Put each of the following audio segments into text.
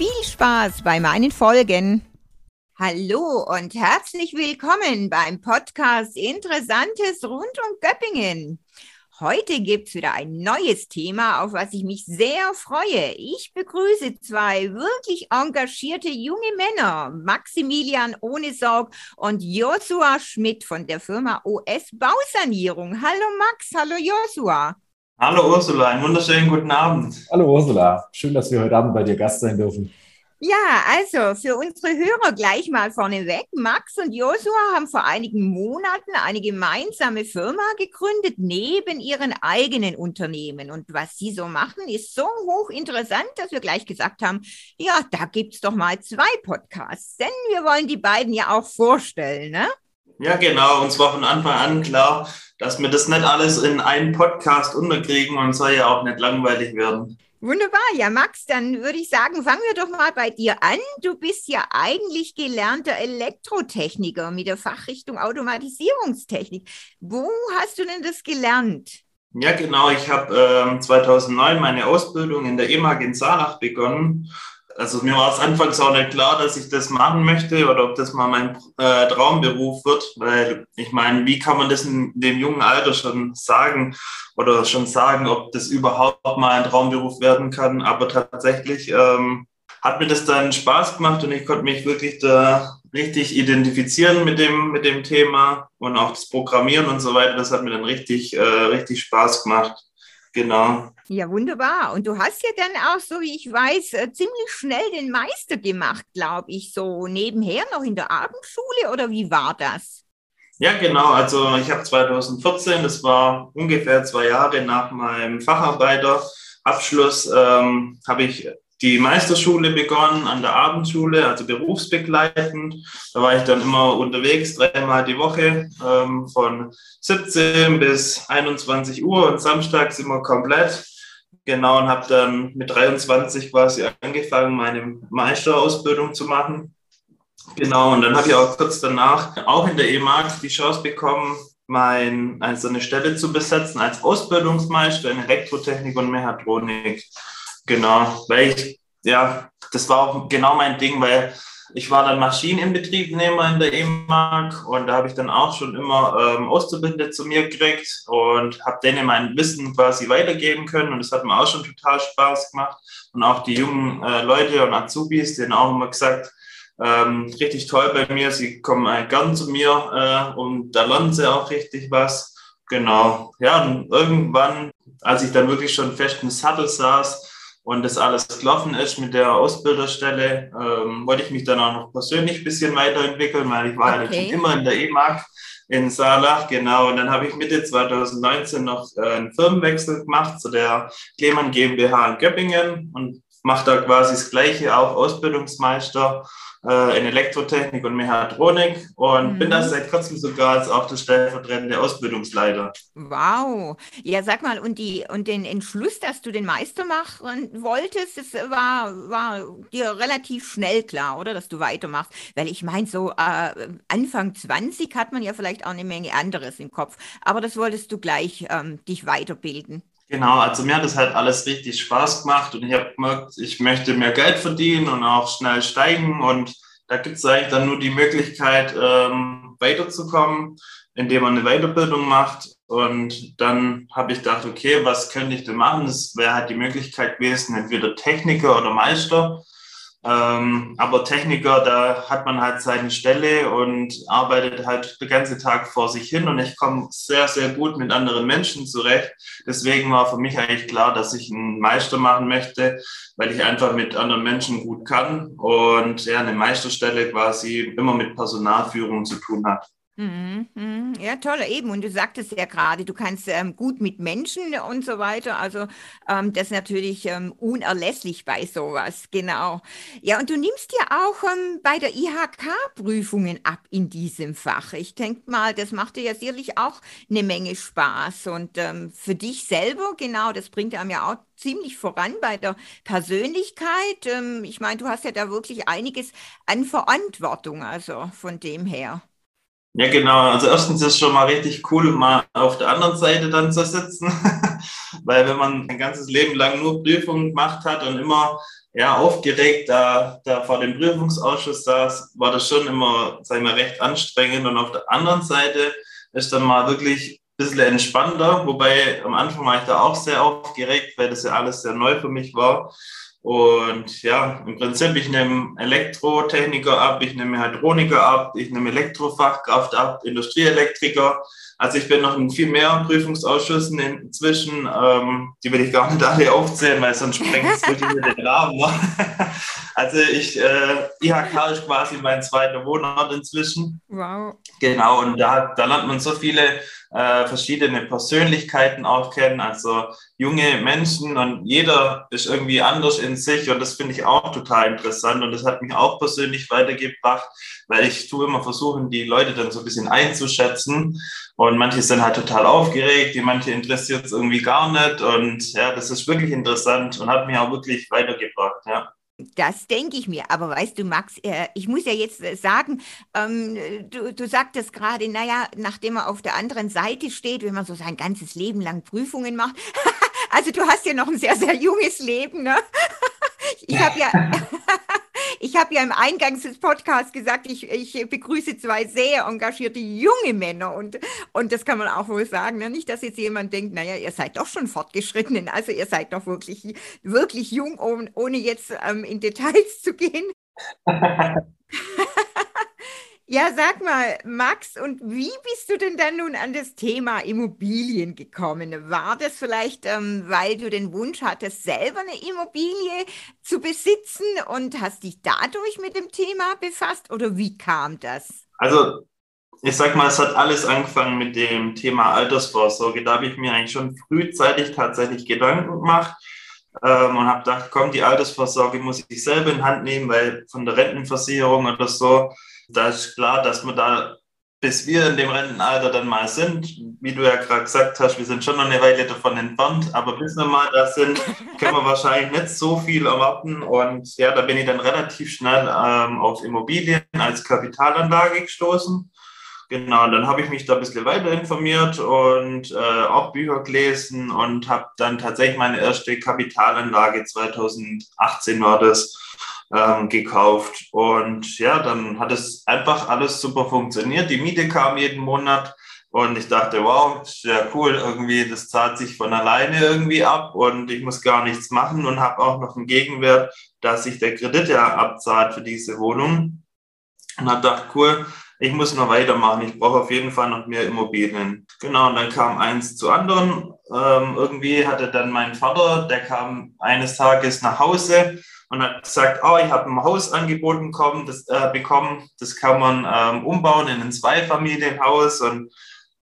Viel Spaß bei meinen Folgen. Hallo und herzlich willkommen beim Podcast Interessantes rund um Göppingen. Heute gibt es wieder ein neues Thema, auf was ich mich sehr freue. Ich begrüße zwei wirklich engagierte junge Männer, Maximilian Ohnesorg und Joshua Schmidt von der Firma OS Bausanierung. Hallo Max, hallo Joshua. Hallo Ursula, einen wunderschönen guten Abend. Hallo Ursula, schön, dass wir heute Abend bei dir Gast sein dürfen. Ja, also für unsere Hörer gleich mal vorneweg. Max und Joshua haben vor einigen Monaten eine gemeinsame Firma gegründet neben ihren eigenen Unternehmen. Und was sie so machen, ist so hochinteressant, dass wir gleich gesagt haben, ja, da gibt's doch mal zwei Podcasts, denn wir wollen die beiden ja auch vorstellen, ne? Ja, genau. Uns war von Anfang an klar, dass wir das nicht alles in einen Podcast unterkriegen und soll ja auch nicht langweilig werden. Wunderbar. Ja, Max, dann würde ich sagen, fangen wir doch mal bei dir an. Du bist ja eigentlich gelernter Elektrotechniker mit der Fachrichtung Automatisierungstechnik. Wo hast du denn das gelernt? Ja, genau. Ich habe äh, 2009 meine Ausbildung in der EMAG in Saarlach begonnen also mir war es anfangs auch nicht klar, dass ich das machen möchte oder ob das mal mein äh, Traumberuf wird, weil ich meine, wie kann man das in dem jungen Alter schon sagen oder schon sagen, ob das überhaupt mal ein Traumberuf werden kann. Aber tatsächlich ähm, hat mir das dann Spaß gemacht und ich konnte mich wirklich da richtig identifizieren mit dem, mit dem Thema und auch das Programmieren und so weiter. Das hat mir dann richtig, äh, richtig Spaß gemacht. Genau. Ja, wunderbar. Und du hast ja dann auch, so wie ich weiß, äh, ziemlich schnell den Meister gemacht, glaube ich, so nebenher noch in der Abendschule oder wie war das? Ja, genau. Also ich habe 2014, das war ungefähr zwei Jahre nach meinem Facharbeiterabschluss, ähm, habe ich die Meisterschule begonnen an der Abendschule, also berufsbegleitend. Da war ich dann immer unterwegs, dreimal die Woche, ähm, von 17 bis 21 Uhr und samstags immer komplett. Genau, und habe dann mit 23 quasi angefangen, meine Meisterausbildung zu machen. Genau, und dann habe ich auch kurz danach auch in der EMAG die Chance bekommen, mein, also eine Stelle zu besetzen als Ausbildungsmeister in Elektrotechnik und Mechatronik. Genau, weil ich, ja, das war auch genau mein Ding, weil ich war dann Maschineninbetriebnehmer in der E-Mark und da habe ich dann auch schon immer ähm, Auszubildende zu mir gekriegt und habe denen mein Wissen quasi weitergeben können und das hat mir auch schon total Spaß gemacht und auch die jungen äh, Leute und Azubis, denen auch immer gesagt, ähm, richtig toll bei mir, sie kommen äh, gern zu mir äh, und da lernen sie auch richtig was. Genau, ja, und irgendwann, als ich dann wirklich schon fest im Sattel saß, und das alles gelaufen ist mit der Ausbilderstelle, ähm, wollte ich mich dann auch noch persönlich ein bisschen weiterentwickeln, weil ich war okay. ja schon immer in der E-Mark in Saarlach, genau. Und dann habe ich Mitte 2019 noch äh, einen Firmenwechsel gemacht zu der Klemann GmbH in Göppingen und mache da quasi das Gleiche, auch Ausbildungsmeister äh, in Elektrotechnik und Mechatronik und mhm. bin da seit kurzem sogar als auch der stellvertretende Ausbildungsleiter. Wow. Ja, sag mal, und, die, und den Entschluss, dass du den Meister machen wolltest, das war, war dir relativ schnell klar, oder? Dass du weitermachst. Weil ich meine, so äh, Anfang 20 hat man ja vielleicht auch eine Menge anderes im Kopf. Aber das wolltest du gleich ähm, dich weiterbilden. Genau, also mir hat das halt alles richtig Spaß gemacht und ich habe gemerkt, ich möchte mehr Geld verdienen und auch schnell steigen und da gibt es eigentlich dann nur die Möglichkeit, ähm, weiterzukommen, indem man eine Weiterbildung macht und dann habe ich gedacht, okay, was könnte ich denn machen? Das wäre halt die Möglichkeit gewesen, entweder Techniker oder Meister. Ähm, aber Techniker, da hat man halt seine Stelle und arbeitet halt den ganzen Tag vor sich hin und ich komme sehr, sehr gut mit anderen Menschen zurecht. Deswegen war für mich eigentlich klar, dass ich einen Meister machen möchte, weil ich einfach mit anderen Menschen gut kann und ja, eine Meisterstelle quasi immer mit Personalführung zu tun hat. Mhm, mhm. Ja, toll, eben. Und du sagtest ja gerade, du kannst ähm, gut mit Menschen und so weiter. Also ähm, das ist natürlich ähm, unerlässlich bei sowas, genau. Ja, und du nimmst ja auch ähm, bei der IHK Prüfungen ab in diesem Fach. Ich denke mal, das macht dir ja sicherlich auch eine Menge Spaß. Und ähm, für dich selber, genau, das bringt einem ja auch ziemlich voran bei der Persönlichkeit. Ähm, ich meine, du hast ja da wirklich einiges an Verantwortung, also von dem her. Ja, genau. Also erstens ist es schon mal richtig cool, mal auf der anderen Seite dann zu sitzen, weil wenn man ein ganzes Leben lang nur Prüfungen gemacht hat und immer ja, aufgeregt da, da vor dem Prüfungsausschuss saß, war das schon immer, sag ich mal, recht anstrengend. Und auf der anderen Seite ist dann mal wirklich ein bisschen entspannter, wobei am Anfang war ich da auch sehr aufgeregt, weil das ja alles sehr neu für mich war. Und ja, im Prinzip, ich nehme Elektrotechniker ab, ich nehme Hydroniker ab, ich nehme Elektrofachkraft ab, Industrieelektriker. Also ich bin noch in viel mehr Prüfungsausschüssen inzwischen. Ähm, die will ich gar nicht alle aufzählen, weil sonst sprengt es wirklich den Rahmen. also ich, äh, IHK ist quasi mein zweiter Wohnort inzwischen. Wow. Genau, und da, da lernt man so viele äh, verschiedene Persönlichkeiten auch kennen, also junge Menschen und jeder ist irgendwie anders in sich und das finde ich auch total interessant und das hat mich auch persönlich weitergebracht, weil ich tue immer versuchen, die Leute dann so ein bisschen einzuschätzen und manche sind halt total aufgeregt, die manche interessiert es irgendwie gar nicht und ja, das ist wirklich interessant und hat mich auch wirklich weitergebracht, ja. Das denke ich mir. Aber weißt du, Max, äh, ich muss ja jetzt äh, sagen, ähm, du, du sagtest gerade, naja, nachdem er auf der anderen Seite steht, wenn man so sein ganzes Leben lang Prüfungen macht. also du hast ja noch ein sehr, sehr junges Leben, ne? ich habe ja, ich habe ja im Eingangs des Podcasts gesagt, ich, ich begrüße zwei sehr engagierte junge Männer und, und das kann man auch wohl sagen. Ne? Nicht, dass jetzt jemand denkt, naja, ihr seid doch schon fortgeschritten, also ihr seid doch wirklich, wirklich jung, ohne jetzt ähm, in Details zu gehen. Ja, sag mal, Max, und wie bist du denn dann nun an das Thema Immobilien gekommen? War das vielleicht, ähm, weil du den Wunsch hattest, selber eine Immobilie zu besitzen und hast dich dadurch mit dem Thema befasst oder wie kam das? Also, ich sag mal, es hat alles angefangen mit dem Thema Altersvorsorge. Da habe ich mir eigentlich schon frühzeitig tatsächlich Gedanken gemacht. Ähm, und habe gedacht, komm, die Altersvorsorge muss ich selber in Hand nehmen, weil von der Rentenversicherung oder so da ist klar, dass wir da, bis wir in dem Rentenalter dann mal sind, wie du ja gerade gesagt hast, wir sind schon noch eine Weile davon entfernt, aber bis wir mal da sind, können wir wahrscheinlich nicht so viel erwarten. Und ja, da bin ich dann relativ schnell ähm, auf Immobilien als Kapitalanlage gestoßen. Genau, dann habe ich mich da ein bisschen weiter informiert und äh, auch Bücher gelesen und habe dann tatsächlich meine erste Kapitalanlage 2018 war das ähm, gekauft. Und ja, dann hat es einfach alles super funktioniert. Die Miete kam jeden Monat und ich dachte, wow, sehr cool, irgendwie, das zahlt sich von alleine irgendwie ab und ich muss gar nichts machen und habe auch noch einen Gegenwert, dass sich der Kredit ja abzahlt für diese Wohnung. Und habe gedacht, cool, ich muss noch weitermachen. Ich brauche auf jeden Fall noch mehr Immobilien. Genau, und dann kam eins zu anderen. Ähm, irgendwie hatte dann mein Vater, der kam eines Tages nach Hause und hat gesagt, oh, ich habe ein Haus angeboten bekommen, das, äh, bekommen, das kann man ähm, umbauen in ein Zweifamilienhaus und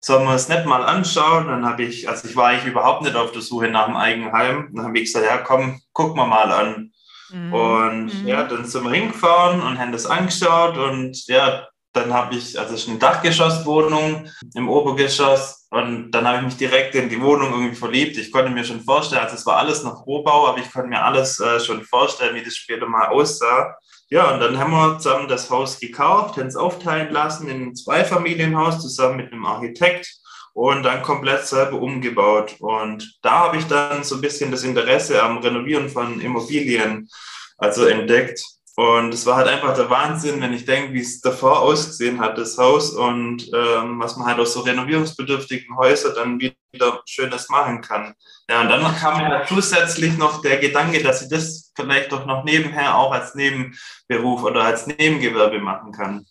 sollen wir es nicht mal anschauen? Dann habe ich, also ich war eigentlich überhaupt nicht auf der Suche nach einem Eigenheim. Dann habe ich gesagt, ja komm, guck mal mal an. Mhm. Und mhm. ja, dann sind wir hingefahren und haben das angeschaut und ja, dann habe ich, also ist eine Dachgeschosswohnung im Obergeschoss und dann habe ich mich direkt in die Wohnung irgendwie verliebt. Ich konnte mir schon vorstellen, also es war alles noch Rohbau, aber ich konnte mir alles äh, schon vorstellen, wie das später mal aussah. Ja, und dann haben wir zusammen das Haus gekauft, haben es aufteilen lassen in ein Zweifamilienhaus zusammen mit einem Architekt und dann komplett selber umgebaut. Und da habe ich dann so ein bisschen das Interesse am Renovieren von Immobilien also entdeckt. Und es war halt einfach der Wahnsinn, wenn ich denke, wie es davor ausgesehen hat, das Haus und ähm, was man halt aus so renovierungsbedürftigen Häusern dann wieder Schönes machen kann. Ja, und dann kam mir halt zusätzlich noch der Gedanke, dass ich das vielleicht doch noch nebenher auch als Nebenberuf oder als Nebengewerbe machen kann.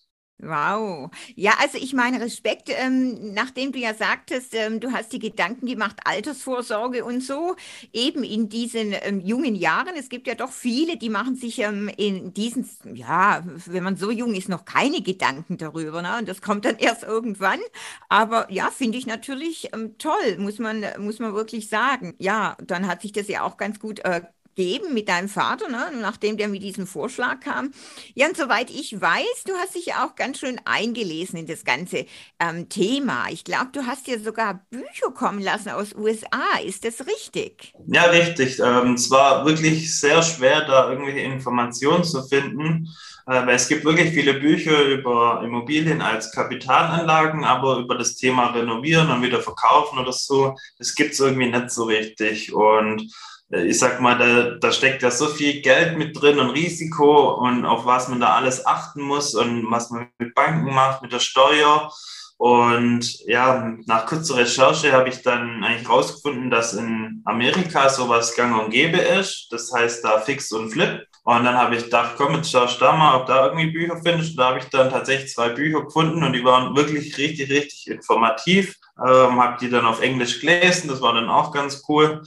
Wow. Ja, also ich meine Respekt, ähm, nachdem du ja sagtest, ähm, du hast die Gedanken gemacht, Altersvorsorge und so, eben in diesen ähm, jungen Jahren. Es gibt ja doch viele, die machen sich ähm, in diesen, ja, wenn man so jung ist, noch keine Gedanken darüber. Ne? Und das kommt dann erst irgendwann. Aber ja, finde ich natürlich ähm, toll, muss man, muss man wirklich sagen. Ja, dann hat sich das ja auch ganz gut äh, geben mit deinem Vater, ne? nachdem der mit diesem Vorschlag kam. Ja, und soweit ich weiß, du hast dich ja auch ganz schön eingelesen in das ganze ähm, Thema. Ich glaube, du hast ja sogar Bücher kommen lassen aus USA. Ist das richtig? Ja, richtig. Ähm, es war wirklich sehr schwer, da irgendwelche Informationen zu finden. Äh, weil es gibt wirklich viele Bücher über Immobilien als Kapitalanlagen, aber über das Thema Renovieren und wieder verkaufen oder so, das gibt es irgendwie nicht so richtig. Und ich sag mal, da, da steckt ja so viel Geld mit drin und Risiko und auf was man da alles achten muss und was man mit Banken macht, mit der Steuer. Und ja, nach kurzer Recherche habe ich dann eigentlich rausgefunden, dass in Amerika sowas gang und gäbe ist. Das heißt da Fix und Flip. Und dann habe ich gedacht, komm, jetzt schaust du da mal, ob da irgendwie Bücher findest. Und da habe ich dann tatsächlich zwei Bücher gefunden und die waren wirklich richtig, richtig informativ. Ähm, habe die dann auf Englisch gelesen, das war dann auch ganz cool.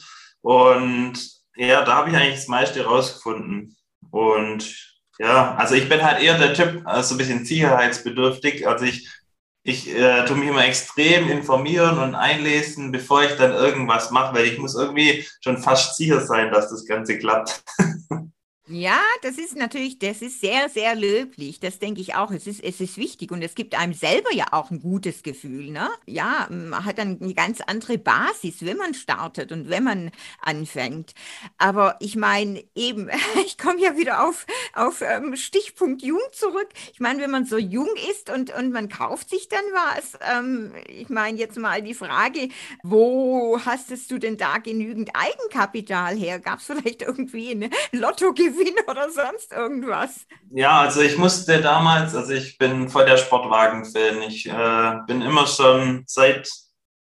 Und ja, da habe ich eigentlich das meiste rausgefunden. Und ja, also ich bin halt eher der Typ, also ein bisschen sicherheitsbedürftig. Also ich, ich äh, tue mich immer extrem informieren und einlesen, bevor ich dann irgendwas mache, weil ich muss irgendwie schon fast sicher sein, dass das Ganze klappt. Ja, das ist natürlich, das ist sehr, sehr löblich. Das denke ich auch. Es ist, es ist wichtig und es gibt einem selber ja auch ein gutes Gefühl. Ne? Ja, man hat dann eine ganz andere Basis, wenn man startet und wenn man anfängt. Aber ich meine, eben, ich komme ja wieder auf, auf ähm, Stichpunkt jung zurück. Ich meine, wenn man so jung ist und, und man kauft sich dann was, ähm, ich meine jetzt mal die Frage, wo hastest du denn da genügend Eigenkapital her? Gab es vielleicht irgendwie eine Lottogewinn? Gewinn oder sonst irgendwas? Ja, also ich musste damals, also ich bin voll der Sportwagen-Fan. Ich äh, bin immer schon seit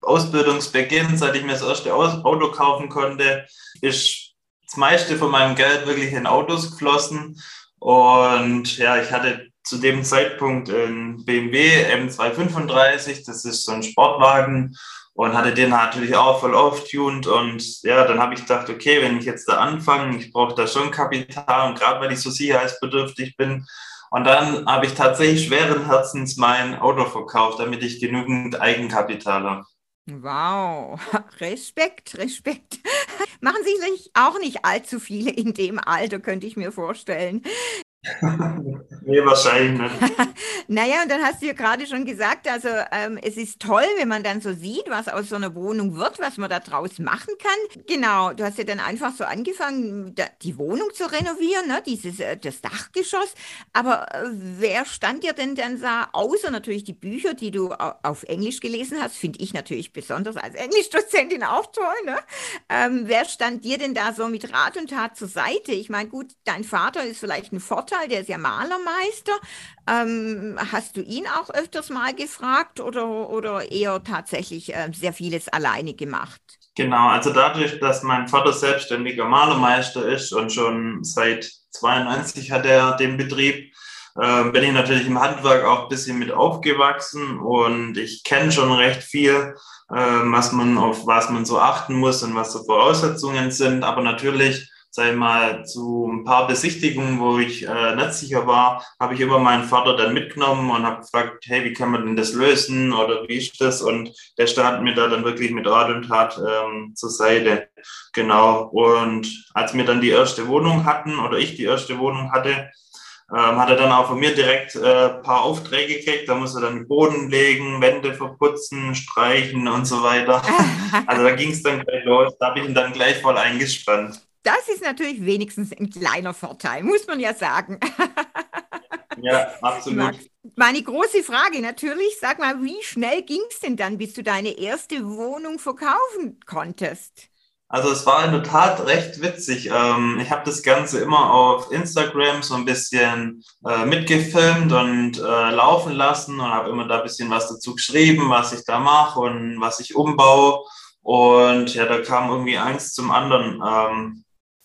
Ausbildungsbeginn, seit ich mir das erste Auto kaufen konnte, ist das meiste von meinem Geld wirklich in Autos geflossen. Und ja, ich hatte zu dem Zeitpunkt einen BMW M235, das ist so ein Sportwagen und hatte den natürlich auch voll auftuned und ja, dann habe ich gedacht, okay, wenn ich jetzt da anfange, ich brauche da schon Kapital und gerade weil ich so sicherheitsbedürftig bin. Und dann habe ich tatsächlich schweren Herzens mein Auto verkauft, damit ich genügend Eigenkapital habe. Wow, Respekt, Respekt. Machen Sie sich auch nicht allzu viele in dem Alter, könnte ich mir vorstellen. nee, wahrscheinlich nicht. naja, und dann hast du ja gerade schon gesagt, also ähm, es ist toll, wenn man dann so sieht, was aus so einer Wohnung wird, was man da draus machen kann. Genau, du hast ja dann einfach so angefangen, da, die Wohnung zu renovieren, ne? Dieses, äh, das Dachgeschoss. Aber äh, wer stand dir denn dann da, außer natürlich die Bücher, die du auf Englisch gelesen hast, finde ich natürlich besonders als Englischdozentin auch toll, ne? Ähm, wer stand dir denn da so mit Rat und Tat zur Seite? Ich meine, gut, dein Vater ist vielleicht ein Vorteil, der ist ja Malermeister. Ähm, hast du ihn auch öfters mal gefragt oder, oder eher tatsächlich äh, sehr vieles alleine gemacht? Genau, also dadurch, dass mein Vater selbstständiger Malermeister ist und schon seit 92 hat er den Betrieb, äh, bin ich natürlich im Handwerk auch ein bisschen mit aufgewachsen und ich kenne schon recht viel, äh, was man auf was man so achten muss und was so Voraussetzungen sind. Aber natürlich ich mal, zu ein paar Besichtigungen, wo ich äh, nicht sicher war, habe ich immer meinen Vater dann mitgenommen und habe gefragt, hey, wie kann man denn das lösen oder wie ist das? Und der stand mir da dann wirklich mit Rat und Tat ähm, zur Seite. Genau. Und als wir dann die erste Wohnung hatten oder ich die erste Wohnung hatte, ähm, hat er dann auch von mir direkt äh, paar Aufträge gekriegt. Da muss er dann Boden legen, Wände verputzen, streichen und so weiter. Also da ging es dann gleich los. Da habe ich ihn dann gleich voll eingespannt. Das ist natürlich wenigstens ein kleiner Vorteil, muss man ja sagen. Ja, absolut. Meine große Frage natürlich, sag mal, wie schnell ging es denn dann, bis du deine erste Wohnung verkaufen konntest? Also es war in der Tat recht witzig. Ähm, ich habe das Ganze immer auf Instagram so ein bisschen äh, mitgefilmt und äh, laufen lassen und habe immer da ein bisschen was dazu geschrieben, was ich da mache und was ich umbaue. Und ja, da kam irgendwie eins zum anderen.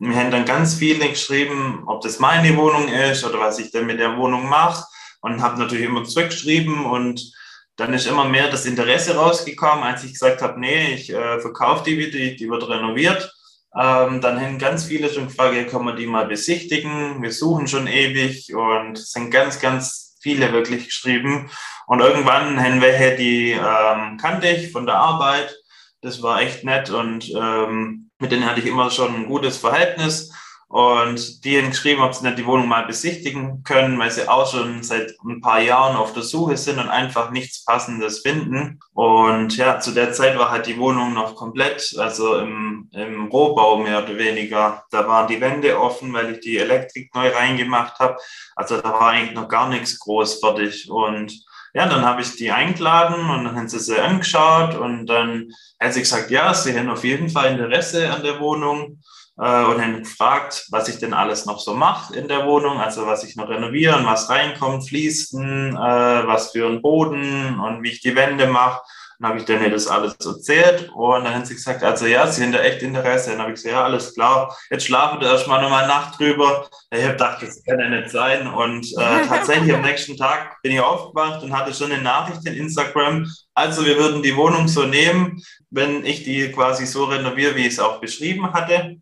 Wir haben dann ganz viele geschrieben, ob das meine Wohnung ist oder was ich denn mit der Wohnung mache. und habe natürlich immer zurückgeschrieben und dann ist immer mehr das Interesse rausgekommen, als ich gesagt habe, nee, ich äh, verkaufe die wieder, die, die wird renoviert. Ähm, dann haben ganz viele schon gefragt, ja, kann man die mal besichtigen? Wir suchen schon ewig und es sind ganz, ganz viele wirklich geschrieben. Und irgendwann haben welche, die ähm, kannte ich von der Arbeit. Das war echt nett und ähm, mit denen hatte ich immer schon ein gutes Verhältnis. Und die haben geschrieben, ob sie nicht die Wohnung mal besichtigen können, weil sie auch schon seit ein paar Jahren auf der Suche sind und einfach nichts Passendes finden. Und ja, zu der Zeit war halt die Wohnung noch komplett, also im, im Rohbau mehr oder weniger. Da waren die Wände offen, weil ich die Elektrik neu reingemacht habe. Also da war eigentlich noch gar nichts groß fertig. Und ja, dann habe ich die eingeladen und dann haben sie sie angeschaut und dann hat sie gesagt, ja, sie haben auf jeden Fall Interesse an der Wohnung äh, und haben gefragt, was ich denn alles noch so mache in der Wohnung, also was ich noch renovieren, was reinkommt, Fließen, äh, was für einen Boden und wie ich die Wände mache. Dann habe ich denen das alles erzählt und dann haben sie gesagt, also ja, sie haben da echt Interesse. Dann habe ich gesagt, ja, alles klar, jetzt schlafen wir erstmal nochmal Nacht drüber. Ich habe gedacht, das kann ja nicht sein. Und äh, tatsächlich am nächsten Tag bin ich aufgewacht und hatte schon eine Nachricht in Instagram. Also wir würden die Wohnung so nehmen, wenn ich die quasi so renoviere, wie ich es auch beschrieben hatte.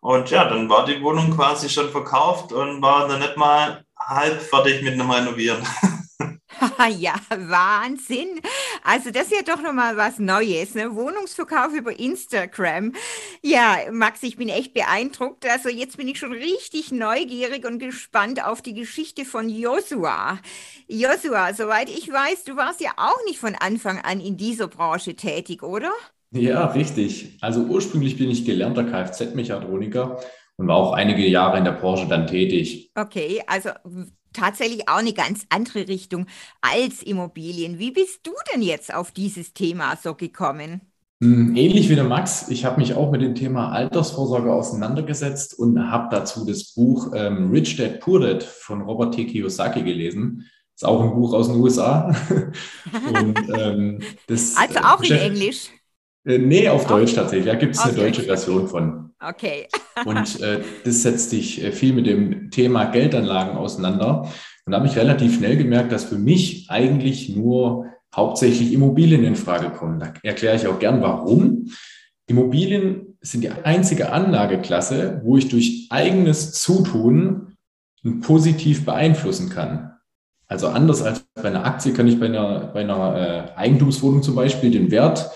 Und ja, dann war die Wohnung quasi schon verkauft und war dann nicht mal halb fertig mit einem Renovieren. ja, Wahnsinn. Also das ist ja doch nochmal was Neues, ne? Wohnungsverkauf über Instagram. Ja, Max, ich bin echt beeindruckt. Also jetzt bin ich schon richtig neugierig und gespannt auf die Geschichte von Joshua. Joshua, soweit ich weiß, du warst ja auch nicht von Anfang an in dieser Branche tätig, oder? Ja, richtig. Also ursprünglich bin ich gelernter Kfz-Mechatroniker und war auch einige Jahre in der Branche dann tätig. Okay, also tatsächlich auch eine ganz andere Richtung als Immobilien. Wie bist du denn jetzt auf dieses Thema so gekommen? Hm, ähnlich wie der Max, ich habe mich auch mit dem Thema Altersvorsorge auseinandergesetzt und habe dazu das Buch ähm, Rich Dad Poor Dad von Robert T. Kiyosaki gelesen. Ist auch ein Buch aus den USA. und, ähm, also auch in Englisch. Äh, nee, auf Deutsch tatsächlich. Da gibt es eine deutsche Version von. Okay. und äh, das setzt sich äh, viel mit dem Thema Geldanlagen auseinander. Und da habe ich relativ schnell gemerkt, dass für mich eigentlich nur hauptsächlich Immobilien in Frage kommen. Da erkläre ich auch gern, warum. Immobilien sind die einzige Anlageklasse, wo ich durch eigenes Zutun positiv beeinflussen kann. Also anders als bei einer Aktie kann ich bei einer, bei einer äh, Eigentumswohnung zum Beispiel den Wert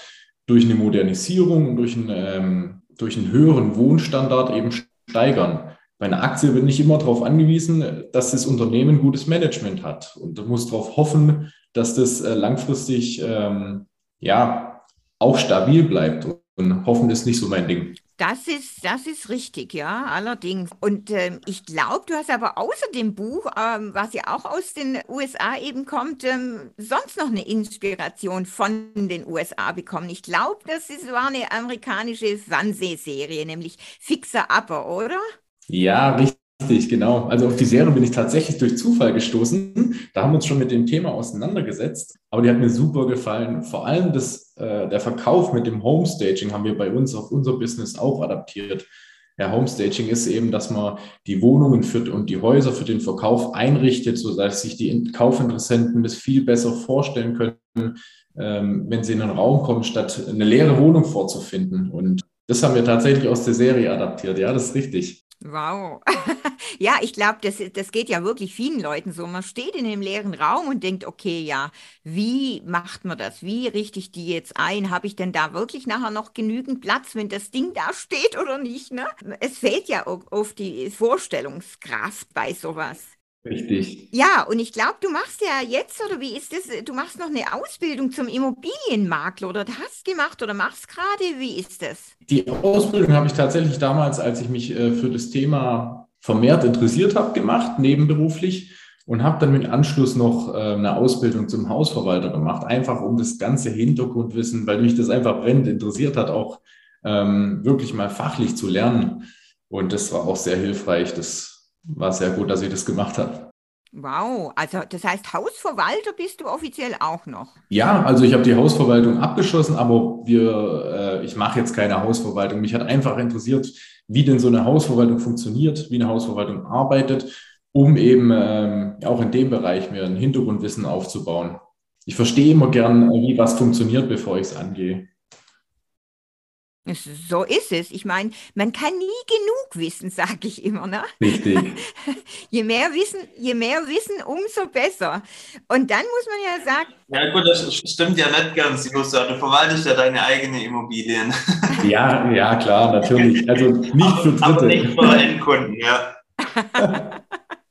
durch eine Modernisierung und durch einen, ähm, durch einen höheren Wohnstandard eben steigern. Bei einer Aktie bin ich immer darauf angewiesen, dass das Unternehmen gutes Management hat und du musst darauf hoffen, dass das äh, langfristig ähm, ja auch stabil bleibt. Und hoffen ist nicht so mein Ding. Das ist, das ist richtig, ja, allerdings. Und ähm, ich glaube, du hast aber außer dem Buch, ähm, was ja auch aus den USA eben kommt, ähm, sonst noch eine Inspiration von den USA bekommen. Ich glaube, das ist, war eine amerikanische Fernsehserie, nämlich Fixer Upper, oder? Ja, richtig. Richtig, genau. Also auf die Serie bin ich tatsächlich durch Zufall gestoßen. Da haben wir uns schon mit dem Thema auseinandergesetzt. Aber die hat mir super gefallen. Vor allem das, äh, der Verkauf mit dem Homestaging haben wir bei uns auf unser Business auch adaptiert. Ja, Homestaging ist eben, dass man die Wohnungen führt und die Häuser für den Verkauf einrichtet, sodass sich die Kaufinteressenten das viel besser vorstellen können, ähm, wenn sie in einen Raum kommen, statt eine leere Wohnung vorzufinden. Und das haben wir tatsächlich aus der Serie adaptiert. Ja, das ist richtig. Wow. ja, ich glaube, das, das geht ja wirklich vielen Leuten so. Man steht in einem leeren Raum und denkt, okay, ja, wie macht man das? Wie richte ich die jetzt ein? Habe ich denn da wirklich nachher noch genügend Platz, wenn das Ding da steht oder nicht? Ne? Es fehlt ja auf die Vorstellungskraft bei sowas. Richtig. Ja, und ich glaube, du machst ja jetzt, oder wie ist das? Du machst noch eine Ausbildung zum Immobilienmakler oder hast gemacht oder machst gerade, wie ist das? Die Ausbildung habe ich tatsächlich damals, als ich mich äh, für das Thema vermehrt interessiert habe, gemacht, nebenberuflich und habe dann mit Anschluss noch äh, eine Ausbildung zum Hausverwalter gemacht, einfach um das ganze Hintergrundwissen, weil mich das einfach brennend interessiert hat, auch ähm, wirklich mal fachlich zu lernen. Und das war auch sehr hilfreich. Das war sehr gut, dass ich das gemacht habe. Wow, also das heißt, Hausverwalter bist du offiziell auch noch? Ja, also ich habe die Hausverwaltung abgeschlossen, aber wir, äh, ich mache jetzt keine Hausverwaltung. Mich hat einfach interessiert, wie denn so eine Hausverwaltung funktioniert, wie eine Hausverwaltung arbeitet. um eben ähm, auch in dem Bereich mir ein Hintergrundwissen aufzubauen. Ich verstehe immer gern, wie was funktioniert, bevor ich es angehe. So ist es. Ich meine, man kann nie genug wissen, sage ich immer. Ne? Richtig. je mehr Wissen, je mehr Wissen, umso besser. Und dann muss man ja sagen. Ja gut, das stimmt ja nicht ganz, Josa. Du verwaltest ja deine eigenen Immobilien. ja, ja, klar, natürlich. Also nicht für Dritte. Aber nicht für Endkunden, ja.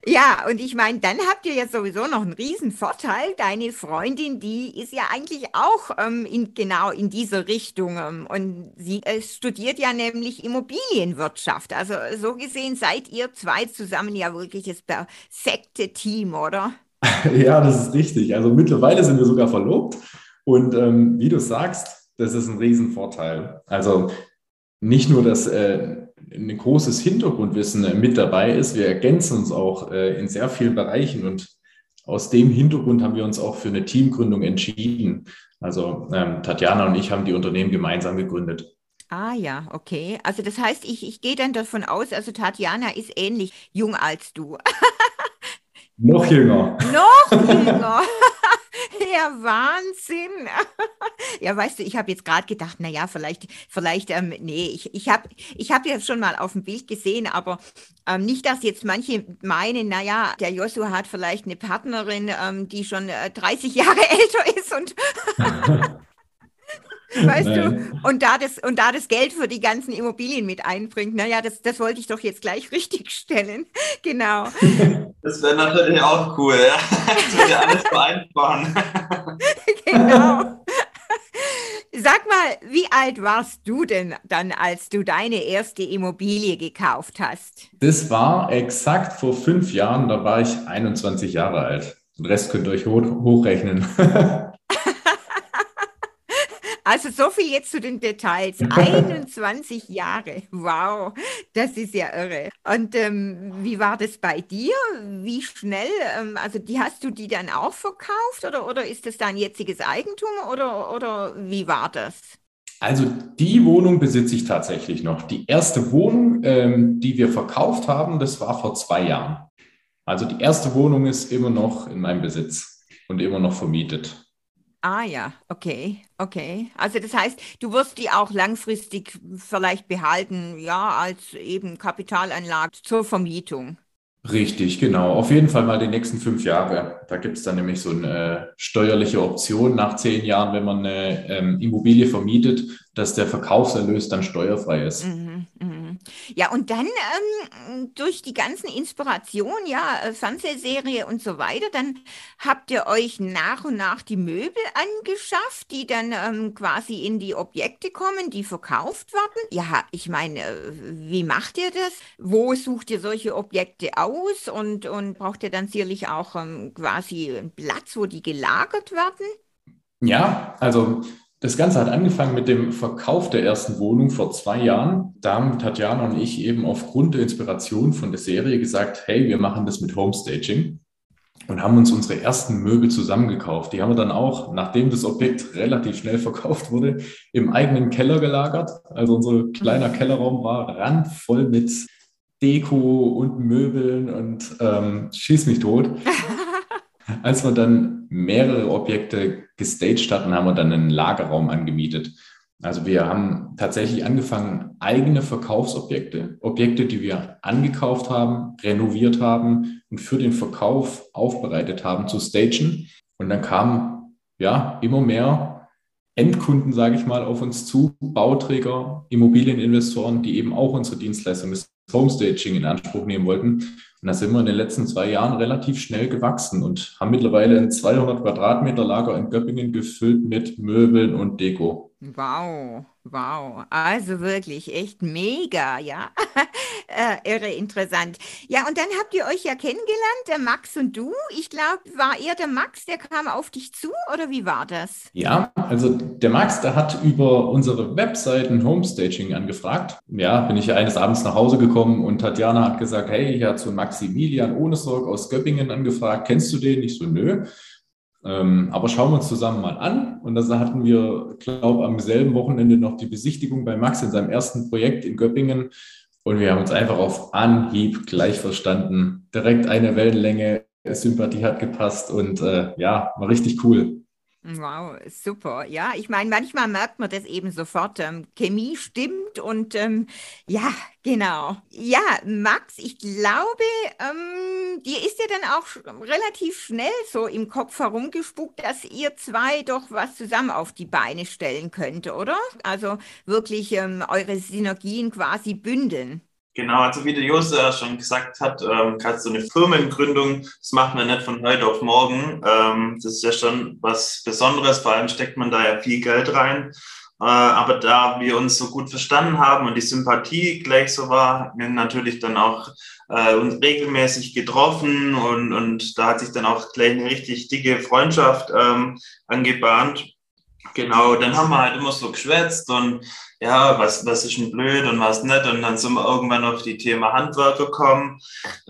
Ja, und ich meine, dann habt ihr ja sowieso noch einen riesen Vorteil. Deine Freundin, die ist ja eigentlich auch ähm, in, genau in diese Richtung. Ähm, und sie äh, studiert ja nämlich Immobilienwirtschaft. Also so gesehen seid ihr zwei zusammen ja wirklich das perfekte Team, oder? Ja, das ist richtig. Also mittlerweile sind wir sogar verlobt. Und ähm, wie du sagst, das ist ein Riesenvorteil. Also nicht nur, dass äh, ein großes Hintergrundwissen mit dabei ist. Wir ergänzen uns auch äh, in sehr vielen Bereichen und aus dem Hintergrund haben wir uns auch für eine Teamgründung entschieden. Also ähm, Tatjana und ich haben die Unternehmen gemeinsam gegründet. Ah ja, okay. Also das heißt, ich, ich gehe dann davon aus, also Tatjana ist ähnlich jung als du. Noch jünger. Noch jünger. ja, Wahnsinn. ja, weißt du, ich habe jetzt gerade gedacht, naja, vielleicht, vielleicht, ähm, nee, ich, ich habe ich hab ja schon mal auf dem Bild gesehen, aber ähm, nicht, dass jetzt manche meinen, naja, der Joshua hat vielleicht eine Partnerin, ähm, die schon äh, 30 Jahre älter ist und Weißt Nein. du? Und da, das, und da das Geld für die ganzen Immobilien mit einbringt. Naja, das, das wollte ich doch jetzt gleich richtig stellen. Genau. Das wäre natürlich auch cool, ja. Das würde alles vereinfachen. genau. Sag mal, wie alt warst du denn dann, als du deine erste Immobilie gekauft hast? Das war exakt vor fünf Jahren, da war ich 21 Jahre alt. Den Rest könnt ihr euch hochrechnen. Also so viel jetzt zu den Details. 21 Jahre. Wow, das ist ja irre. Und ähm, wie war das bei dir? Wie schnell? Ähm, also die hast du die dann auch verkauft oder, oder ist das dein jetziges Eigentum oder, oder wie war das? Also die Wohnung besitze ich tatsächlich noch. Die erste Wohnung, ähm, die wir verkauft haben, das war vor zwei Jahren. Also die erste Wohnung ist immer noch in meinem Besitz und immer noch vermietet. Ah ja, okay, okay. Also das heißt, du wirst die auch langfristig vielleicht behalten, ja, als eben Kapitalanlage zur Vermietung. Richtig, genau. Auf jeden Fall mal die nächsten fünf Jahre. Da gibt es dann nämlich so eine steuerliche Option nach zehn Jahren, wenn man eine ähm, Immobilie vermietet, dass der Verkaufserlös dann steuerfrei ist. Mhm, mh. Ja, und dann ähm, durch die ganzen Inspirationen, ja, äh, Fernsehserie und so weiter, dann habt ihr euch nach und nach die Möbel angeschafft, die dann ähm, quasi in die Objekte kommen, die verkauft werden. Ja, ich meine, äh, wie macht ihr das? Wo sucht ihr solche Objekte aus? Und, und braucht ihr dann sicherlich auch ähm, quasi einen Platz, wo die gelagert werden? Ja, also das Ganze hat angefangen mit dem Verkauf der ersten Wohnung vor zwei Jahren. Da haben Tatjana und ich eben aufgrund der Inspiration von der Serie gesagt, hey, wir machen das mit Homestaging und haben uns unsere ersten Möbel zusammengekauft. Die haben wir dann auch, nachdem das Objekt relativ schnell verkauft wurde, im eigenen Keller gelagert. Also unser kleiner Kellerraum war randvoll mit Deko und Möbeln und ähm, schieß mich tot. Als wir dann mehrere Objekte gestaged hatten, haben wir dann einen Lagerraum angemietet. Also wir haben tatsächlich angefangen, eigene Verkaufsobjekte, Objekte, die wir angekauft haben, renoviert haben und für den Verkauf aufbereitet haben, zu stagen. Und dann kamen ja immer mehr Endkunden, sage ich mal, auf uns zu, Bauträger, Immobilieninvestoren, die eben auch unsere Dienstleistung des Homestaging in Anspruch nehmen wollten. Und da sind wir in den letzten zwei Jahren relativ schnell gewachsen und haben mittlerweile ein 200 Quadratmeter Lager in Göppingen gefüllt mit Möbeln und Deko. Wow, wow. Also wirklich echt mega, ja. äh, irre interessant. Ja, und dann habt ihr euch ja kennengelernt, der Max und du. Ich glaube, war eher der Max, der kam auf dich zu oder wie war das? Ja, also der Max, der hat über unsere Webseiten Homestaging angefragt. Ja, bin ich eines Abends nach Hause gekommen und Tatjana hat gesagt, hey, ich habe so Maximilian Ohnesorg aus Göppingen angefragt. Kennst du den? Ich so, nö. Ähm, aber schauen wir uns zusammen mal an. Und da hatten wir, glaube am selben Wochenende noch die Besichtigung bei Max in seinem ersten Projekt in Göppingen. Und wir haben uns einfach auf Anhieb gleich verstanden. Direkt eine Wellenlänge, Sympathie hat gepasst und äh, ja, war richtig cool. Wow, super. Ja, ich meine, manchmal merkt man das eben sofort. Ähm, Chemie stimmt und ähm, ja, genau. Ja, Max, ich glaube, ähm, dir ist ja dann auch relativ schnell so im Kopf herumgespuckt, dass ihr zwei doch was zusammen auf die Beine stellen könnt, oder? Also wirklich ähm, eure Synergien quasi bündeln. Genau, also wie der Jose ja schon gesagt hat, ähm, gerade so eine Firmengründung, das macht man nicht von heute auf morgen. Ähm, das ist ja schon was Besonderes, vor allem steckt man da ja viel Geld rein. Äh, aber da wir uns so gut verstanden haben und die Sympathie gleich so war, wir natürlich dann auch äh, uns regelmäßig getroffen und, und da hat sich dann auch gleich eine richtig dicke Freundschaft ähm, angebahnt. Genau, dann haben wir halt immer so geschwätzt und ja, was, was ist denn blöd und was nicht. Und dann sind wir irgendwann auf die Thema Handwerker gekommen,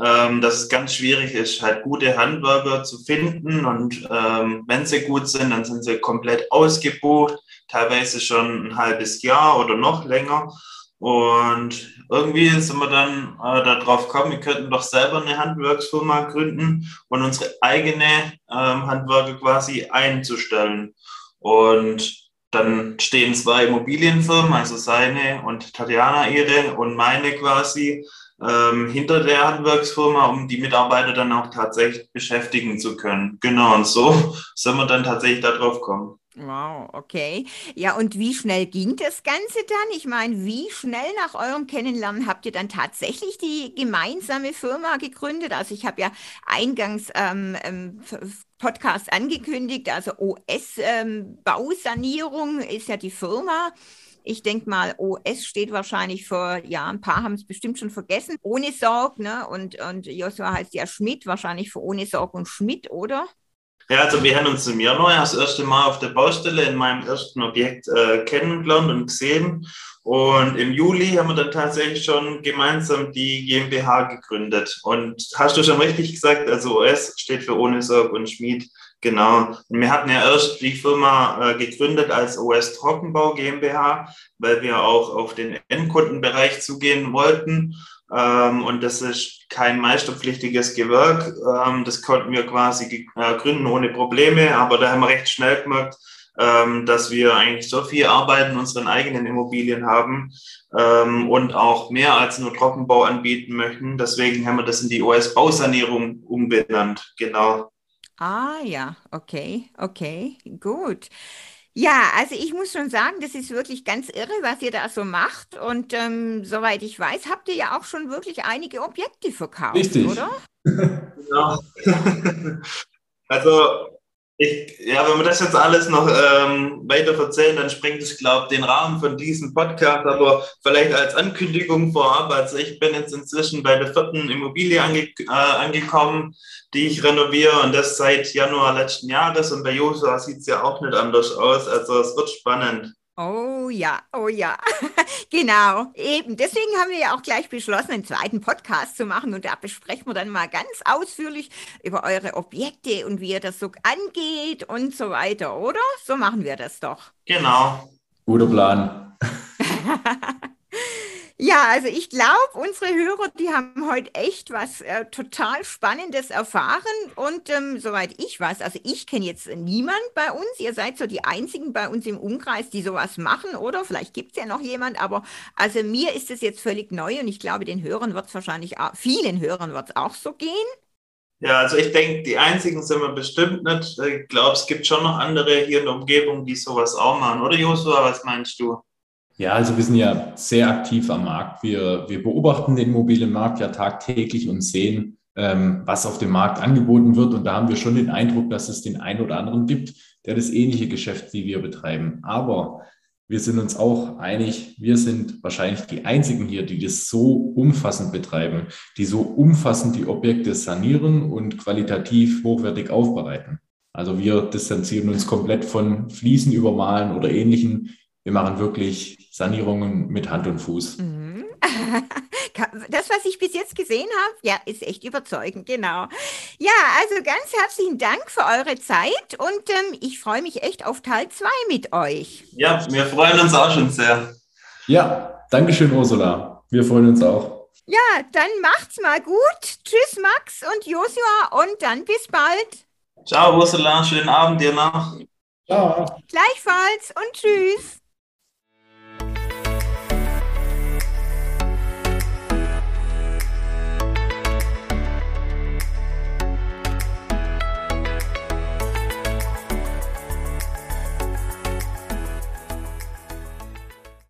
ähm, dass es ganz schwierig ist, halt gute Handwerker zu finden. Und ähm, wenn sie gut sind, dann sind sie komplett ausgebucht, teilweise schon ein halbes Jahr oder noch länger. Und irgendwie sind wir dann äh, darauf gekommen, wir könnten doch selber eine Handwerksfirma gründen und unsere eigene ähm, Handwerker quasi einzustellen. Und dann stehen zwei Immobilienfirmen, also seine und Tatjana ihre und meine quasi, ähm, hinter der Handwerksfirma, um die Mitarbeiter dann auch tatsächlich beschäftigen zu können. Genau, und so sind wir dann tatsächlich darauf kommen. Wow, okay. Ja, und wie schnell ging das Ganze dann? Ich meine, wie schnell nach eurem Kennenlernen habt ihr dann tatsächlich die gemeinsame Firma gegründet? Also ich habe ja eingangs ähm, ähm, Podcast angekündigt, also OS-Bausanierung ähm, ist ja die Firma. Ich denke mal, OS steht wahrscheinlich für, ja, ein paar haben es bestimmt schon vergessen, ohne Sorg, ne? Und, und Joshua heißt ja Schmidt, wahrscheinlich für ohne Sorg und Schmidt, oder? Ja, also wir haben uns im Januar das erste Mal auf der Baustelle in meinem ersten Objekt äh, kennengelernt und gesehen. Und im Juli haben wir dann tatsächlich schon gemeinsam die GmbH gegründet. Und hast du schon richtig gesagt, also OS steht für Ohne Sorg und Schmied. Genau. Und wir hatten ja erst die Firma äh, gegründet als OS Trockenbau GmbH, weil wir auch auf den Endkundenbereich zugehen wollten. Ähm, und das ist kein meisterpflichtiges Gewerk. Ähm, das konnten wir quasi äh, gründen ohne Probleme, aber da haben wir recht schnell gemerkt, ähm, dass wir eigentlich so viel Arbeit in unseren eigenen Immobilien haben ähm, und auch mehr als nur Trockenbau anbieten möchten. Deswegen haben wir das in die OS-Bausanierung umbenannt. Genau. Ah ja, okay, okay, gut. Ja, also ich muss schon sagen, das ist wirklich ganz irre, was ihr da so macht. Und ähm, soweit ich weiß, habt ihr ja auch schon wirklich einige Objekte verkauft, Richtig. oder? Ja. also ich, ja, wenn wir das jetzt alles noch ähm, weiter erzählen, dann sprengt es, glaube ich, den Rahmen von diesem Podcast. Aber vielleicht als Ankündigung vorab. Also ich bin jetzt inzwischen bei der vierten Immobilie ange äh, angekommen, die ich renoviere und das seit Januar letzten Jahres. Und bei Josua sieht es ja auch nicht anders aus. Also es wird spannend. Oh ja, oh ja, genau, eben. Deswegen haben wir ja auch gleich beschlossen, einen zweiten Podcast zu machen und da besprechen wir dann mal ganz ausführlich über eure Objekte und wie ihr das so angeht und so weiter, oder? So machen wir das doch. Genau. Guter Plan. Ja, also ich glaube, unsere Hörer, die haben heute echt was äh, total Spannendes erfahren. Und ähm, soweit ich weiß, also ich kenne jetzt niemand bei uns. Ihr seid so die Einzigen bei uns im Umkreis, die sowas machen, oder? Vielleicht gibt es ja noch jemand, aber also mir ist es jetzt völlig neu und ich glaube, den Hörern wird es wahrscheinlich, auch, vielen Hörern wird es auch so gehen. Ja, also ich denke, die einzigen sind wir bestimmt nicht. Ich glaube, es gibt schon noch andere hier in der Umgebung, die sowas auch machen. Oder Josua, was meinst du? Ja, also wir sind ja sehr aktiv am Markt. Wir, wir beobachten den mobilen Markt ja tagtäglich und sehen, ähm, was auf dem Markt angeboten wird. Und da haben wir schon den Eindruck, dass es den einen oder anderen gibt, der das ähnliche Geschäft wie wir betreiben. Aber wir sind uns auch einig, wir sind wahrscheinlich die einzigen hier, die das so umfassend betreiben, die so umfassend die Objekte sanieren und qualitativ hochwertig aufbereiten. Also wir distanzieren uns komplett von Fliesen übermalen oder ähnlichen. Wir machen wirklich Sanierungen mit Hand und Fuß. Mhm. Das, was ich bis jetzt gesehen habe, ja, ist echt überzeugend, genau. Ja, also ganz herzlichen Dank für eure Zeit und ähm, ich freue mich echt auf Teil 2 mit euch. Ja, wir freuen uns auch schon sehr. Ja, Dankeschön, Ursula. Wir freuen uns auch. Ja, dann macht's mal gut. Tschüss, Max und Josua und dann bis bald. Ciao, Ursula. Schönen Abend dir noch. Ciao. Gleichfalls und tschüss.